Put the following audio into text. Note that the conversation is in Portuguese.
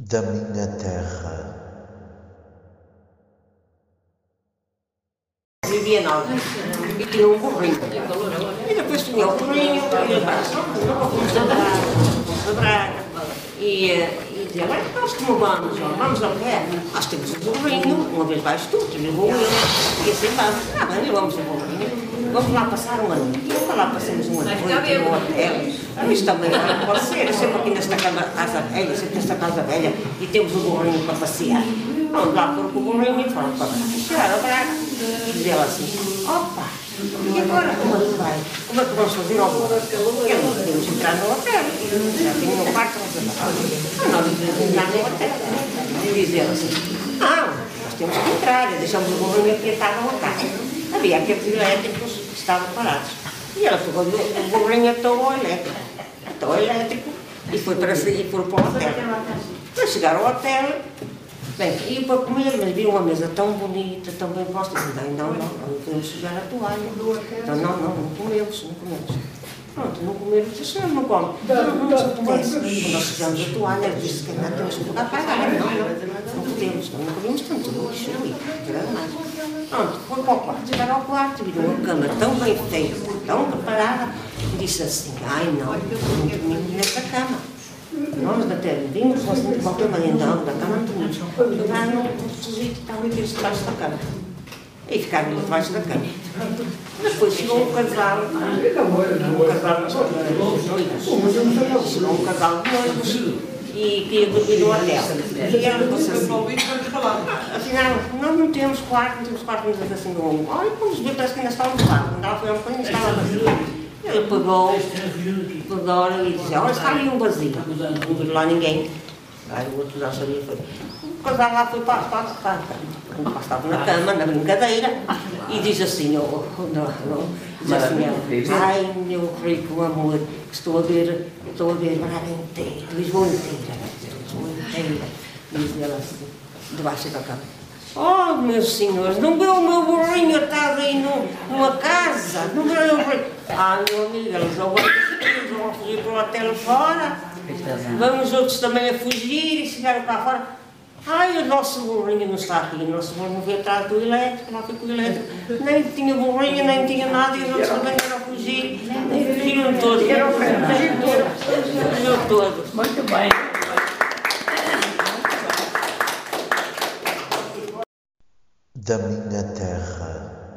da minha terra. Vivia na aldeia e tinha um burrinho. E depois tinha o burrinho, e a Braga, fomos a Braga. E, eh, e dizia, "Bem, nós como vamos, vamos ao pé, nós temos o burrinho, uma vez vais tu, te levou eu, e assim vamos, ah, bem, vamos ao burrinho. Vamos lá passar um ano. E para lá passamos um ano, no hotel. Isto também não pode ser, sempre aqui nesta casa, casa velha, sempre nesta casa velha, e temos o burrinho para passear. Vamos lá pôr com o burrinho e foram para Braga. Chegaram a Braga, e dizia assim, opa, e agora como é que vai? Como é que vamos fazer ao burro? Porque não podemos entrar no hotel. Já tinha um quarto reservado. Ah, nós não podemos entrar no hotel. E dizia ela assim, não, nós temos que entrar, deixamos o burrinho aqui estava a casa. Havia aqueles elétricos que estavam parados. E ela pegou o burrinho até o elétrico. Até o elétrico. E foi para, e foi para o hotel. Para chegar ao hotel, Bem, e para comer, mas viram uma mesa tão bonita, tão bem posta. Não, não, não, não podemos sujar a toalha. Então, não, não, não comemos, não comemos. Pronto, não comer, disse, senhor não come. Não, não nos apetece. Quando nós sujamos a toalha, disse que não temos que pagar para pagar. Não, não, não podemos, não podemos tanto lixo ali, era mais. Pronto, foi para o quarto. Chegaram ao quarto, viram uma cama tão bem feita, tão preparada, e disse assim, ai não, não dormimos nesta cama. Não não, não que estava aqui debaixo da cama. E ficaram debaixo da cama. Depois chegou um casal, um casal de noivos. Chegou um casal de noivos e queria dormir no hotel. E ela disse assim, afinal, nós não temos quarto, não temos quarto, mas assim, não. Olha, quando os parece que ainda estávamos lá. Quando ela foi um bocadinho, estava vazio. Ele pegou, pegou e disse, olha, está ali um vazio. Não viu lá ninguém. Aí o outro já sabia foi. O casal lá foi para, para, para, para, estava na cama, na brincadeira, e diz assim, oh, oh, não, não, diz assim, ai meu rico amor, estou a ver, estou a ver Braga inteira, Lisboa inteira, Lisboa inteira, diz ela assim, debaixo da cama. Oh, meus senhores, não vê o meu burrinho atado aí numa casa? Não vê o meu burrinho? Ah, meu amigo, eles vão, eles vão fugir para o hotel fora. Vamos outros também a fugir e chegaram cá fora. Ai, o nosso burrinho não está aqui, o nosso burrinho veio atrás do elétrico, lá ficou o elétrico. Nem tinha burrinho, nem tinha nada, e os outros também eram a fugir. Fugiram todos. Fugiram todos. Muito bem. da minha terra.